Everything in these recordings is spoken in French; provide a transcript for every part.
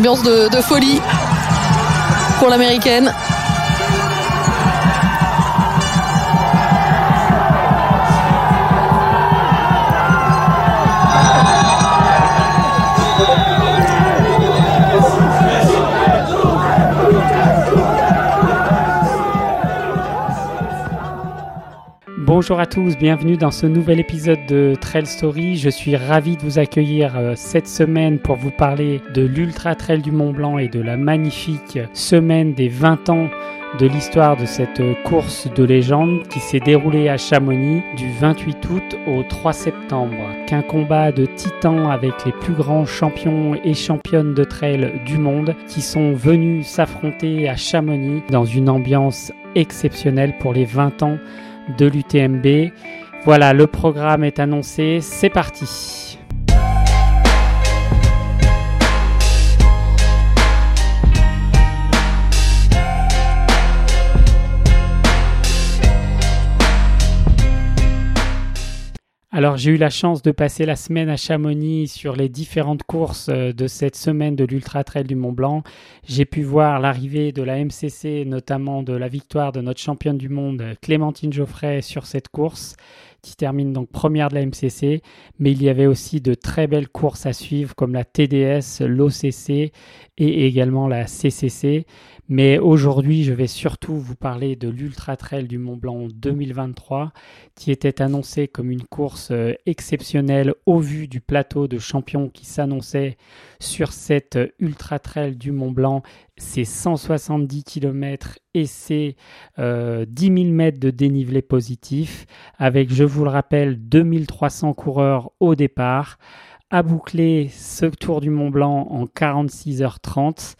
Ambiance de, de folie pour l'américaine. Bonjour à tous, bienvenue dans ce nouvel épisode de Trail Story. Je suis ravi de vous accueillir euh, cette semaine pour vous parler de l'Ultra Trail du Mont Blanc et de la magnifique semaine des 20 ans de l'histoire de cette course de légende qui s'est déroulée à Chamonix du 28 août au 3 septembre. Qu'un combat de titans avec les plus grands champions et championnes de trail du monde qui sont venus s'affronter à Chamonix dans une ambiance exceptionnelle pour les 20 ans de l'UTMB. Voilà, le programme est annoncé, c'est parti. Alors j'ai eu la chance de passer la semaine à Chamonix sur les différentes courses euh, de cette semaine de l'Ultra Trail du Mont Blanc. J'ai pu voir l'arrivée de la MCC, notamment de la victoire de notre championne du monde Clémentine Geoffrey sur cette course qui termine donc première de la MCC, mais il y avait aussi de très belles courses à suivre comme la TDS, l'OCC et également la CCC. Mais aujourd'hui, je vais surtout vous parler de l'Ultra Trail du Mont Blanc 2023, qui était annoncé comme une course euh, exceptionnelle au vu du plateau de champions qui s'annonçait sur cette Ultra Trail du Mont Blanc. C'est 170 km et c'est euh, 10 000 mètres de dénivelé positif, avec, je vous le rappelle, 2300 coureurs au départ à boucler ce Tour du Mont Blanc en 46h30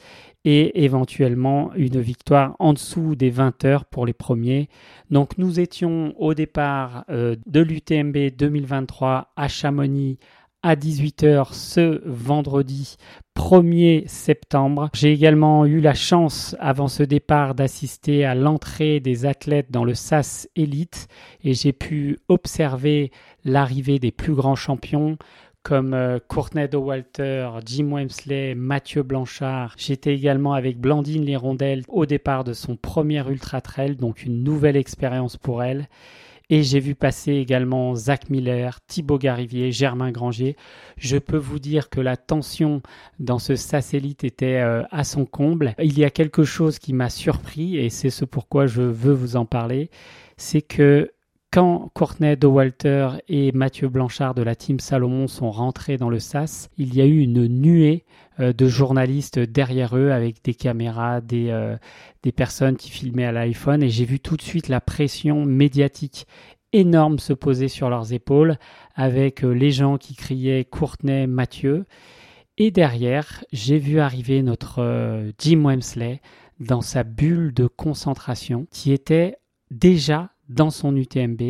et éventuellement une victoire en dessous des 20 heures pour les premiers. Donc nous étions au départ euh, de l'UTMB 2023 à Chamonix à 18h ce vendredi 1er septembre. J'ai également eu la chance avant ce départ d'assister à l'entrée des athlètes dans le SAS Elite et j'ai pu observer l'arrivée des plus grands champions comme euh, Courtney de Walter, Jim Wemsley, Mathieu Blanchard. J'étais également avec Blandine Lirondelle au départ de son premier Ultra Trail, donc une nouvelle expérience pour elle. Et j'ai vu passer également Zach Miller, Thibaut Garivier, Germain Granger. Je peux vous dire que la tension dans ce satellite était euh, à son comble. Il y a quelque chose qui m'a surpris et c'est ce pourquoi je veux vous en parler. C'est que quand Courtney de Walter et Mathieu Blanchard de la team Salomon sont rentrés dans le SAS, il y a eu une nuée euh, de journalistes derrière eux avec des caméras, des, euh, des personnes qui filmaient à l'iPhone et j'ai vu tout de suite la pression médiatique énorme se poser sur leurs épaules avec euh, les gens qui criaient Courtney, Mathieu. Et derrière, j'ai vu arriver notre Jim Wemsley dans sa bulle de concentration qui était déjà dans son UTMB.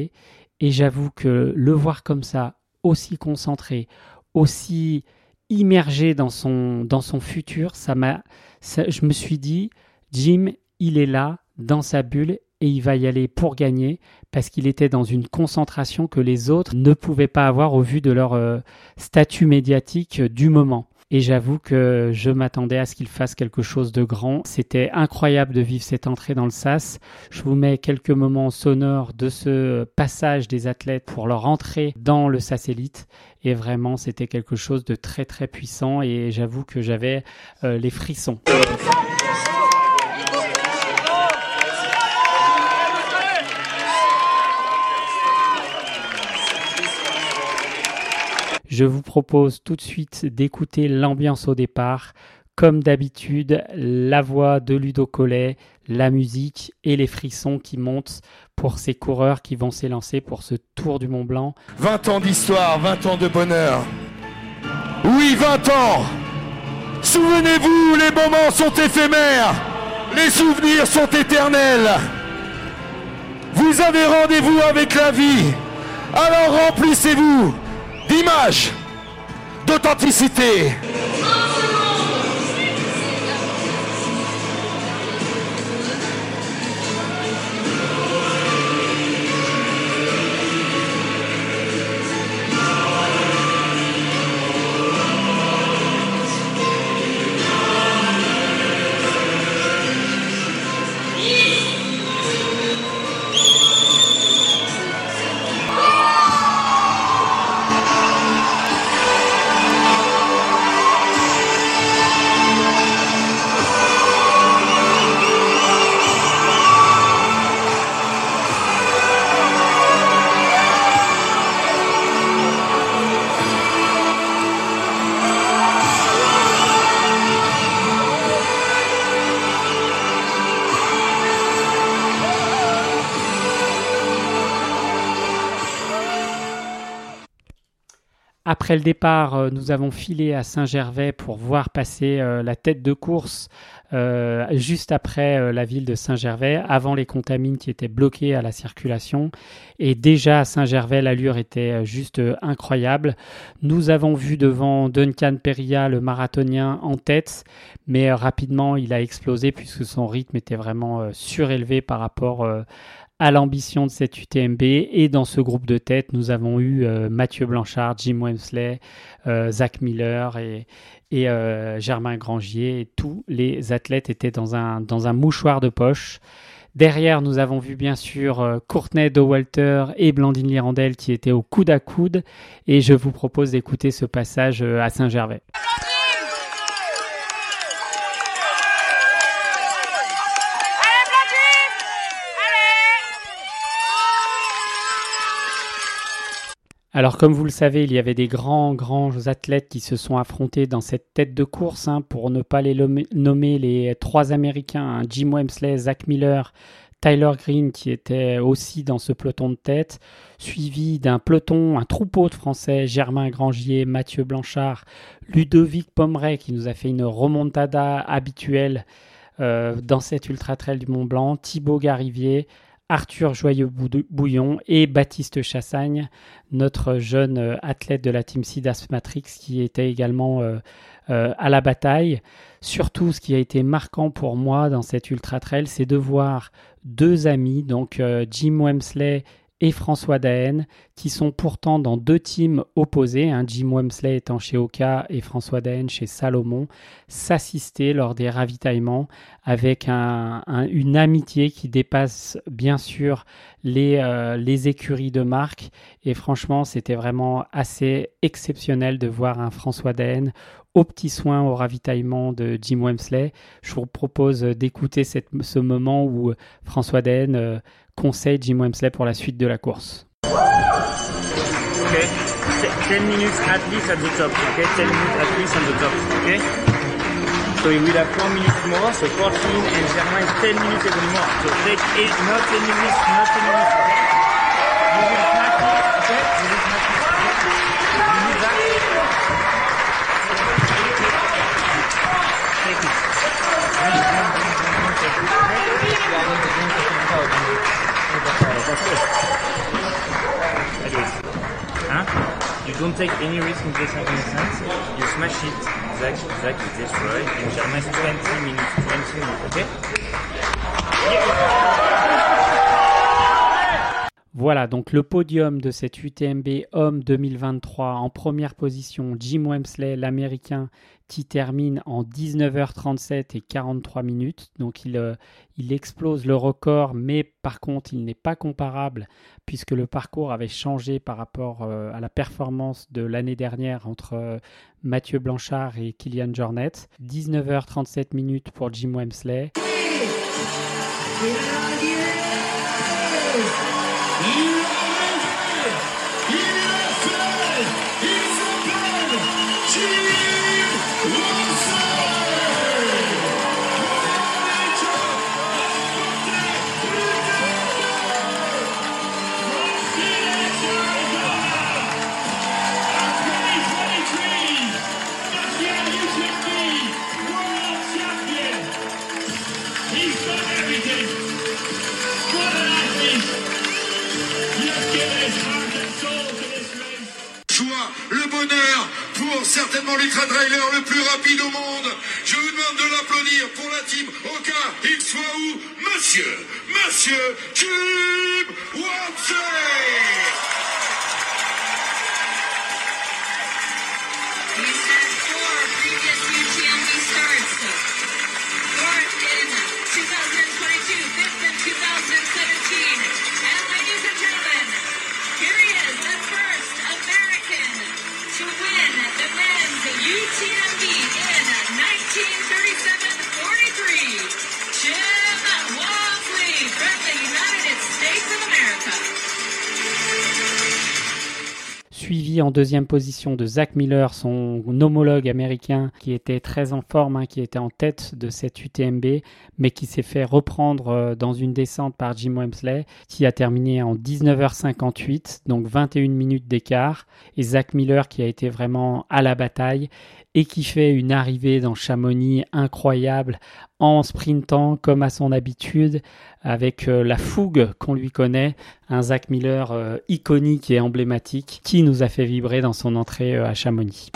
Et j'avoue que le voir comme ça, aussi concentré, aussi immergé dans son, dans son futur, ça m'a, je me suis dit, Jim, il est là, dans sa bulle, et il va y aller pour gagner, parce qu'il était dans une concentration que les autres ne pouvaient pas avoir au vu de leur euh, statut médiatique du moment. Et j'avoue que je m'attendais à ce qu'il fasse quelque chose de grand. C'était incroyable de vivre cette entrée dans le SAS. Je vous mets quelques moments sonores de ce passage des athlètes pour leur entrée dans le SAS. Et vraiment, c'était quelque chose de très très puissant. Et j'avoue que j'avais euh, les frissons. Je vous propose tout de suite d'écouter l'ambiance au départ. Comme d'habitude, la voix de Ludo Collet, la musique et les frissons qui montent pour ces coureurs qui vont s'élancer pour ce Tour du Mont Blanc. 20 ans d'histoire, 20 ans de bonheur. Oui, 20 ans Souvenez-vous, les moments sont éphémères, les souvenirs sont éternels. Vous avez rendez-vous avec la vie, alors remplissez-vous d'authenticité. Après le départ, euh, nous avons filé à Saint-Gervais pour voir passer euh, la tête de course euh, juste après la ville de Saint-Gervais, avant les contamines qui étaient bloquées à la circulation. Et déjà à Saint-Gervais, l'allure était juste incroyable. Nous avons vu devant Duncan Peria, le marathonien, en tête, mais rapidement il a explosé puisque son rythme était vraiment surélevé par rapport à l'ambition de cette UTMB. Et dans ce groupe de tête, nous avons eu euh, Mathieu Blanchard, Jim Wemsley, euh, Zach Miller et, euh, Germain Grangier. Tous les athlètes étaient dans un, mouchoir de poche. Derrière, nous avons vu bien sûr Courtney Walter et Blandine Lirandel qui étaient au coude à coude. Et je vous propose d'écouter ce passage à Saint-Gervais. Alors comme vous le savez, il y avait des grands, grands athlètes qui se sont affrontés dans cette tête de course, hein, pour ne pas les nommer les trois Américains, hein, Jim Wemsley, Zach Miller, Tyler Green qui était aussi dans ce peloton de tête, suivi d'un peloton, un troupeau de Français, Germain Grangier, Mathieu Blanchard, Ludovic Pomeray qui nous a fait une remontada habituelle euh, dans cette ultra trail du Mont Blanc, Thibaut Garivier, Arthur Joyeux-Bouillon et Baptiste Chassagne, notre jeune euh, athlète de la Team Sidas Matrix qui était également euh, euh, à la bataille. Surtout, ce qui a été marquant pour moi dans cette ultra trail, c'est de voir deux amis, donc Jim Wemsley et François Daen, qui sont pourtant dans deux teams opposés, hein, Jim Wemsley étant chez Oka et François Daen chez Salomon, s'assister lors des ravitaillements avec une amitié qui dépasse bien sûr les, euh, les écuries de marque. Et franchement, c'était vraiment assez exceptionnel de voir un François Daen au petit soin au ravitaillement de Jim Wemsley. Je vous propose d'écouter ce moment où François Daen euh, conseille Jim Wemsley pour la suite de la course. Okay. 10 minutes at least at the top. Okay, 10 minutes at least at the top. Okay. So we will have 4 minutes more. So 14 and Germain is 10 minutes even more. So take 8, not 10 minutes, not 10 minutes. Don't take any risk in this sense. You smash it. Zach, Zach is destroyed. And Germain 20 minutes. 20 minutes, okay? Voilà, donc le podium de cette UTMB Homme 2023 en première position, Jim Wemsley, l'Américain, qui termine en 19h37 et 43 minutes. Donc il, euh, il explose le record, mais par contre il n'est pas comparable puisque le parcours avait changé par rapport euh, à la performance de l'année dernière entre euh, Mathieu Blanchard et Kylian Jornet. 19h37 minutes pour Jim Wemsley. En deuxième position de Zach Miller, son homologue américain qui était très en forme, hein, qui était en tête de cette UTMB, mais qui s'est fait reprendre euh, dans une descente par Jim Wemsley, qui a terminé en 19h58, donc 21 minutes d'écart, et Zach Miller qui a été vraiment à la bataille et qui fait une arrivée dans Chamonix incroyable en sprintant comme à son habitude avec euh, la fougue qu'on lui connaît, un Zach Miller euh, iconique et emblématique qui nous a fait vibrer dans son entrée euh, à Chamonix.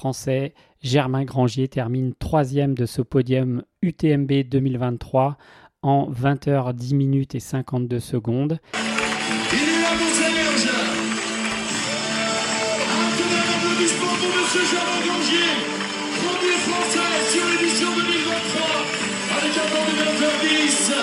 Français, Germain Grangier, termine troisième de ce podium UTMB 2023 en 20h 10 minutes et 52 secondes. Il est là Serge Un tonnerre d'applaudissements pour Monsieur Germain Gangier, premier français sur l'édition 2023, avec un temps de 20h10.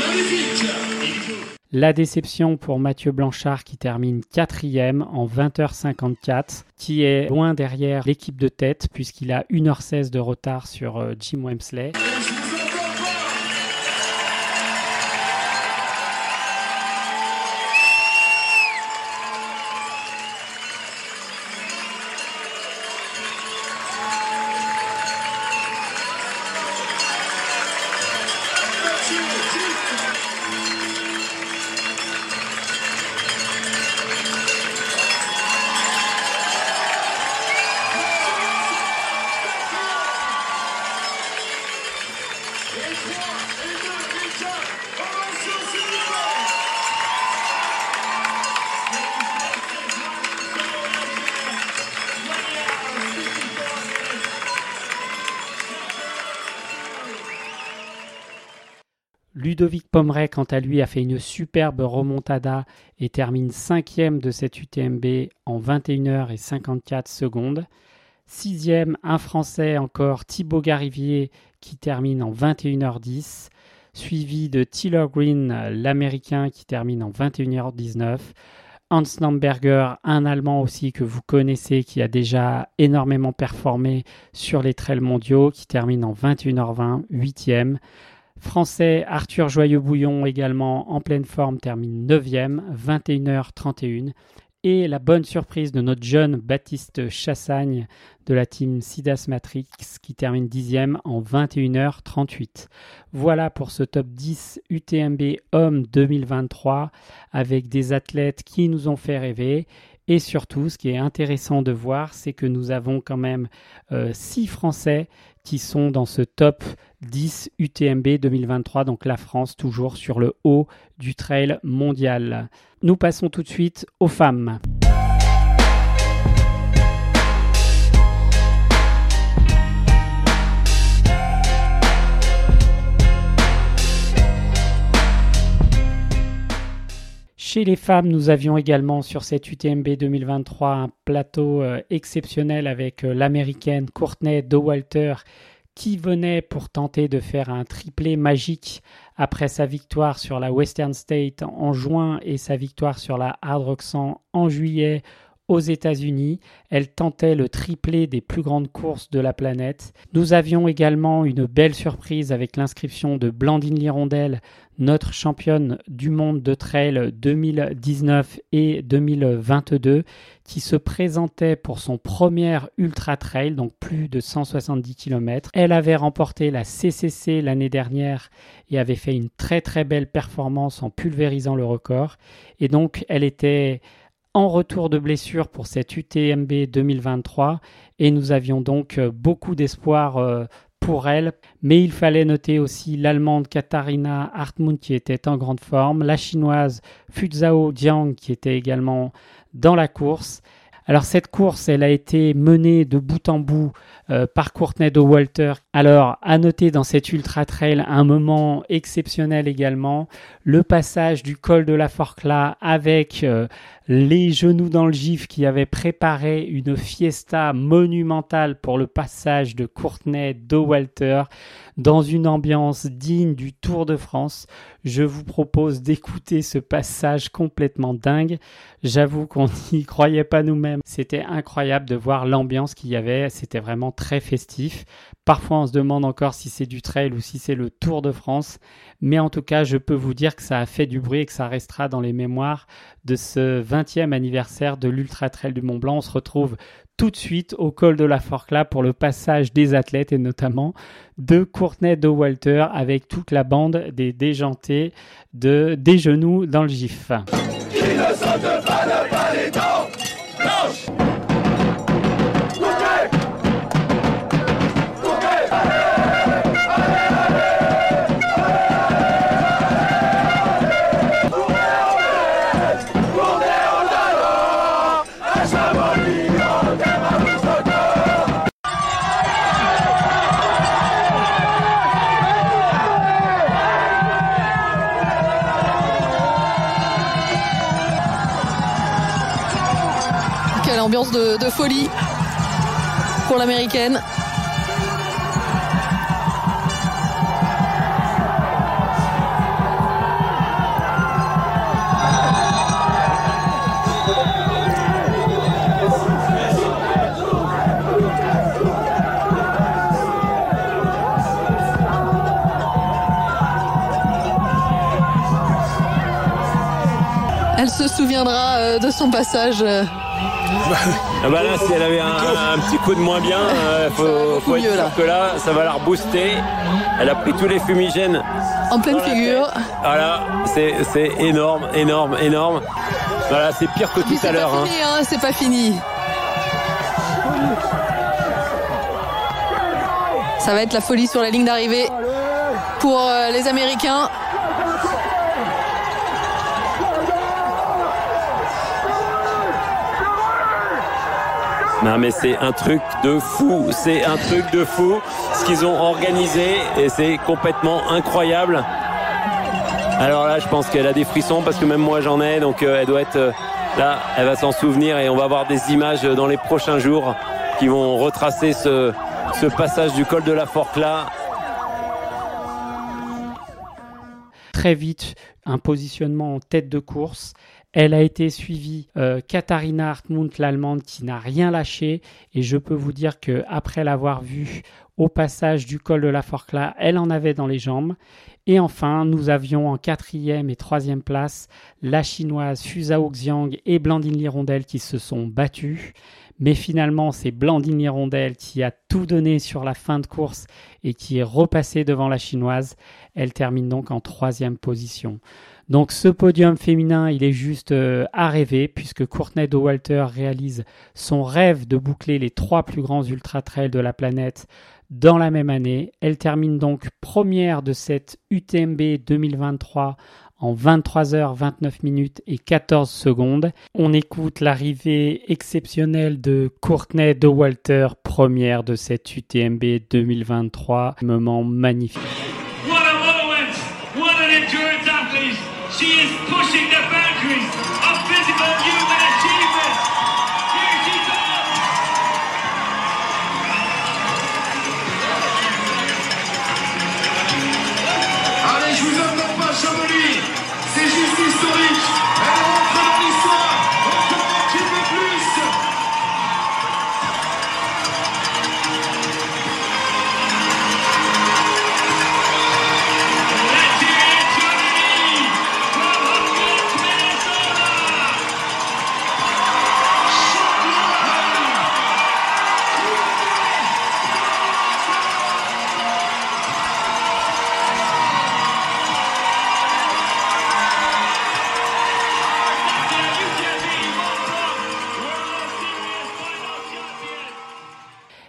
Magnifique La déception pour Mathieu Blanchard qui termine quatrième en 20h54, qui est loin derrière l'équipe de tête puisqu'il a 1h16 de retard sur euh, Jim Wemsley. Ludovic Pomeray, quant à lui, a fait une superbe remontada et termine cinquième de cette UTMB en 21h et 54 secondes. Sixième, un Français encore, Thibaut Garivier, qui termine en 21h10, suivi de Tiller Green, l'Américain, qui termine en 21h19. Hans Namberger, un Allemand aussi que vous connaissez, qui a déjà énormément performé sur les trails mondiaux, qui termine en 21h20, huitième. Français Arthur Joyeux-Bouillon également en pleine forme termine 9e, 21h31. Et la bonne surprise de notre jeune Baptiste Chassagne de la team Sidas Matrix qui termine 10e en 21h38. Voilà pour ce top 10 UTMB Homme 2023 avec des athlètes qui nous ont fait rêver. Et surtout, ce qui est intéressant de voir, c'est que nous avons quand même 6 Français qui sont dans ce top 10 UTMB 2023, donc la France toujours sur le haut du trail mondial. Nous passons tout de suite aux femmes. Chez les femmes, nous avions également sur cette UTMB 2023 un plateau euh, exceptionnel avec euh, l'américaine Courtney Dowalter qui venait pour tenter de faire un triplé magique après sa victoire sur la Western State en juin et sa victoire sur la Hard Rock 100 en juillet aux États-Unis. Elle tentait le triplé des plus grandes courses de la planète. Nous avions également une belle surprise avec l'inscription de Blandine Lirondelle, notre championne du monde de trail 2019 et 2022, qui se présentait pour son premier ultra trail, donc plus de 170 km. Elle avait remporté la CCC l'année dernière et avait fait une très très belle performance en pulvérisant le record. Et donc elle était en retour de blessure pour cette UTMB 2023 et nous avions donc euh, beaucoup d'espoir euh, pour elle, mais il fallait noter aussi l'allemande Katharina Hartmut qui était en grande forme, la chinoise Fuzhao Jiang qui était également dans la course. Alors cette course, elle a été menée de bout en bout euh, par Courtney de Walter. Alors à noter dans cette ultra trail un moment exceptionnel également, le passage du col de la Forclaz avec euh, les genoux dans le gif qui avaient préparé une fiesta monumentale pour le passage de Courtney de Walter dans une ambiance digne du Tour de France. Je vous propose d'écouter ce passage complètement dingue. J'avoue qu'on n'y croyait pas nous-mêmes. C'était incroyable de voir l'ambiance qu'il y avait. C'était vraiment très festif. Parfois, on se demande encore si c'est du trail ou si c'est le Tour de France. Mais en tout cas, je peux vous dire que ça a fait du bruit et que ça restera dans les mémoires de ce 20e anniversaire de l'Ultra Trail du Mont Blanc. On se retrouve tout de suite au col de la Forclaz pour le passage des athlètes et notamment de Courtenay de Walter avec toute la bande des déjantés de des genoux dans le gif. Folie pour l'américaine. Elle se souviendra euh, de son passage. Ah bah là, si elle avait un, un petit coup de moins bien, euh, faut, être mieux, sûr là. que là, ça va la rebooster. Elle a pris tous les fumigènes. en pleine figure. Voilà, c'est c'est énorme, énorme, énorme. Voilà, c'est pire que tout à l'heure. hein. fini, hein, c'est pas fini. Ça va être la folie sur la ligne d'arrivée pour euh, les Américains. Non mais c'est un truc de fou, c'est un truc de fou ce qu'ils ont organisé et c'est complètement incroyable. Alors là, je pense qu'elle a des frissons parce que même moi j'en ai, donc euh, elle doit être euh, là, elle va s'en souvenir et on va avoir des images dans les prochains jours qui vont retracer ce, ce passage du col de la Forclaz. Très vite, un positionnement en tête de course. Elle a été suivie euh, Katharina Hartmut, l'allemande, qui n'a rien lâché. Et je peux vous dire que après l'avoir vue au passage du col de la Forclaz, elle en avait dans les jambes. Et enfin, nous avions en quatrième et troisième place la chinoise Fuzhao Xiang et Blandine Lirondelle qui se sont battues. Mais finalement, c'est Blandine Lirondelle qui a tout donné sur la fin de course et qui est repassée devant la chinoise. Elle termine donc en troisième position. Donc ce podium féminin, il est juste euh, à rêver puisque Courtney de Walter réalise son rêve de boucler les trois plus grands ultra-trails de la planète dans la même année. Elle termine donc première de cette UTMB 2023 en 23h29 minutes et 14 secondes. On écoute l'arrivée exceptionnelle de Courtney de Walter, première de cette UTMB 2023. Moment magnifique.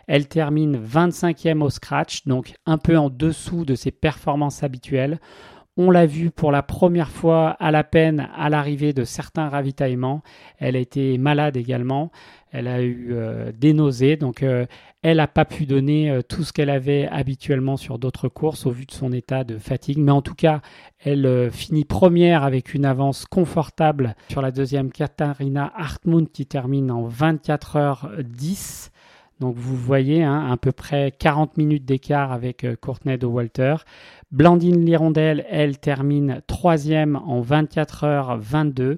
Elle termine 25e au scratch, donc un peu en dessous de ses performances habituelles. On l'a vu pour la première fois à la peine à l'arrivée de certains ravitaillements. Elle a été malade également. Elle a eu euh, des nausées, donc euh, elle n'a pas pu donner euh, tout ce qu'elle avait habituellement sur d'autres courses au vu de son état de fatigue. Mais en tout cas, elle finit première avec une avance confortable sur la deuxième Katharina Hartmut qui termine en 24h10. Donc vous voyez hein, à peu près 40 minutes d'écart avec euh, Courtney de Walter. Blandine Lirondelle, elle termine troisième en 24h22.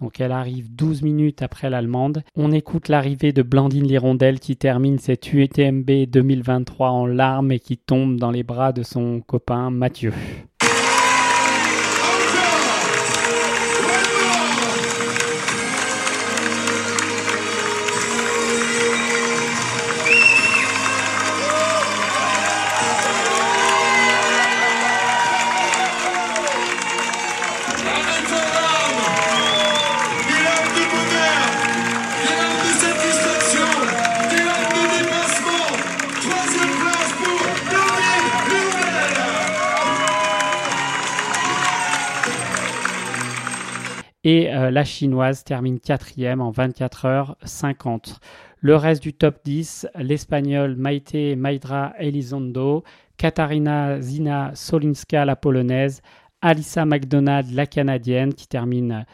Donc elle arrive 12 minutes après l'Allemande. On écoute l'arrivée de Blandine Lirondelle qui termine cette UTMB 2023 en larmes et qui tombe dans les bras de son copain Mathieu. Et euh, la chinoise termine quatrième en 24h50. Le reste du top 10, l'espagnol Maite Maidra Elizondo, Katarina Zina Solinska, la polonaise, Alissa McDonald, la canadienne, qui termine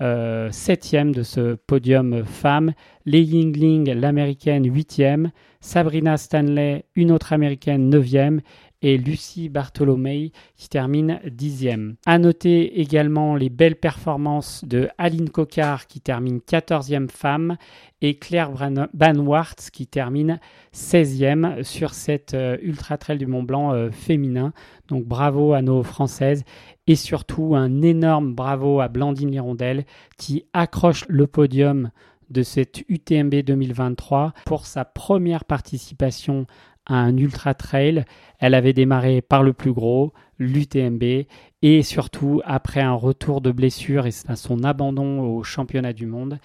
euh, septième de ce podium femme, Lei Yingling, l'américaine, huitième, Sabrina Stanley, une autre américaine, neuvième, et Lucie Bartholomei qui termine dixième. À noter également les belles performances de Aline Cocard qui termine 14e femme et Claire Bran- Banwart qui termine 16e sur cette euh, Ultra Trail du Mont Blanc euh, féminin. Donc bravo à nos Françaises et surtout un énorme bravo à Blandine Lirondelle qui accroche le podium de cette UTMB 2023 pour sa première participation un ultra trail. Elle avait démarré par le plus gros, l'UTMB, et surtout après un retour de blessure et son abandon au championnat du monde.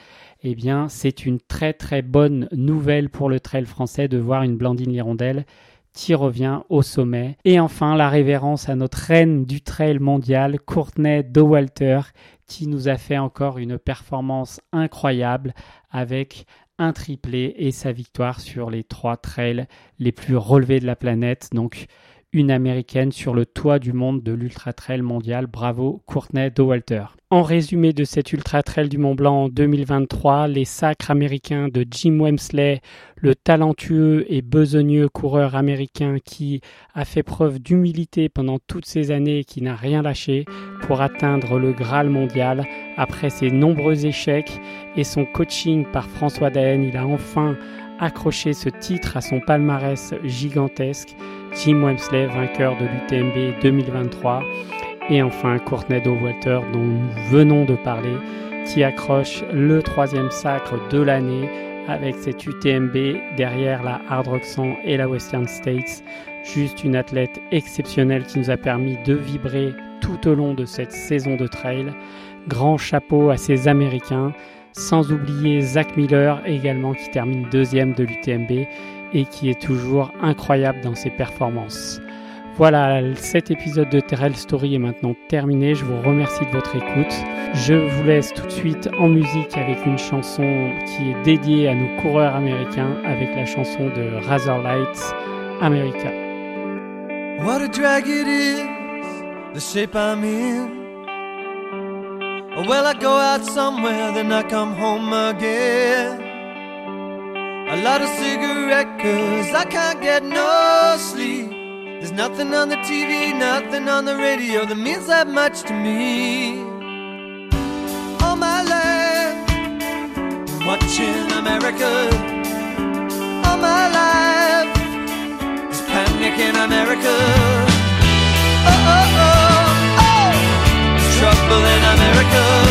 Eh bien, c'est une très très bonne nouvelle pour le trail français de voir une Blandine Lirondelle qui revient au sommet. Et enfin, la révérence à notre reine du trail mondial, Courtney Dowalter, qui nous a fait encore une performance incroyable avec un triplé et sa victoire sur les trois trails les plus relevés de la planète. Donc, une américaine sur le toit du monde de l'Ultra Trail mondial. Bravo, Courtney Dowalter. En résumé de cet Ultra Trail du Mont Blanc 2023, les sacres américains de Jim Wemsley, le talentueux et besogneux coureur américain qui a fait preuve d'humilité pendant toutes ces années et qui n'a rien lâché pour atteindre le Graal mondial après ses nombreux échecs et son coaching par François Daen, il a enfin accroché ce titre à son palmarès gigantesque. Jim Wemsley, vainqueur de l'UTMB 2023. Et enfin, Courtney Walter, dont nous venons de parler, qui accroche le troisième sacre de l'année avec cette UTMB derrière la Hard Rock 100 et la Western States. Juste une athlète exceptionnelle qui nous a permis de vibrer tout au long de cette saison de trail. Grand chapeau à ces Américains, sans oublier Zach Miller également qui termine deuxième de l'UTMB et qui est toujours incroyable dans ses performances. Voilà, cet épisode de Terrell Story est maintenant terminé. Je vous remercie de votre écoute. Je vous laisse tout de suite en musique avec une chanson qui est dédiée à nos coureurs américains avec la chanson de Razorlights America. What a drag it is, the shape I'm in. Well, I go out somewhere, then I come home again. A lot of cigarette, cause I can't get no sleep. There's nothing on the TV, nothing on the radio that means that much to me. All my life, watching America. All my life, there's panic in America. Oh, oh, oh, oh. Trouble in America.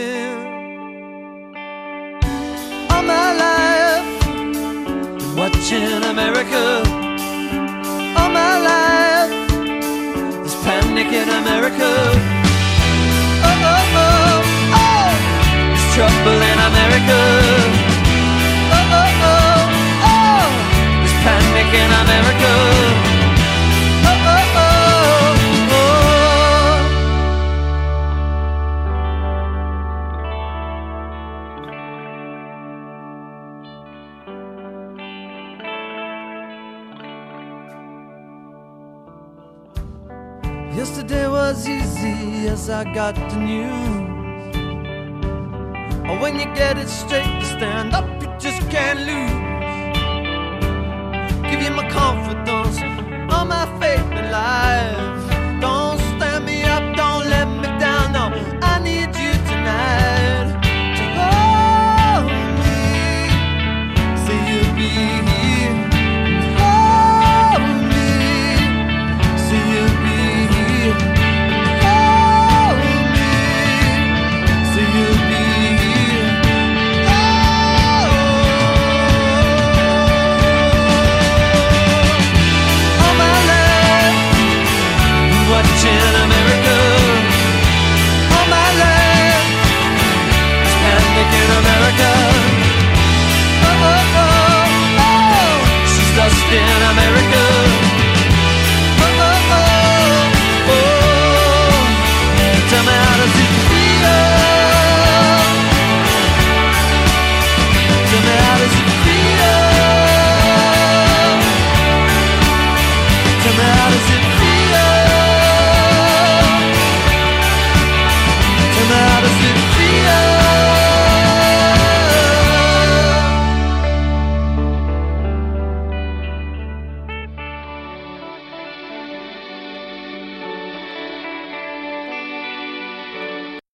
Watching America. All my life, there's panic in America. Oh, oh, oh, oh, there's trouble in America. Oh, oh, oh, oh, there's panic in America. Yesterday was easy as I got the news. When you get it straight to stand up, you just can't lose. Give you my confidence,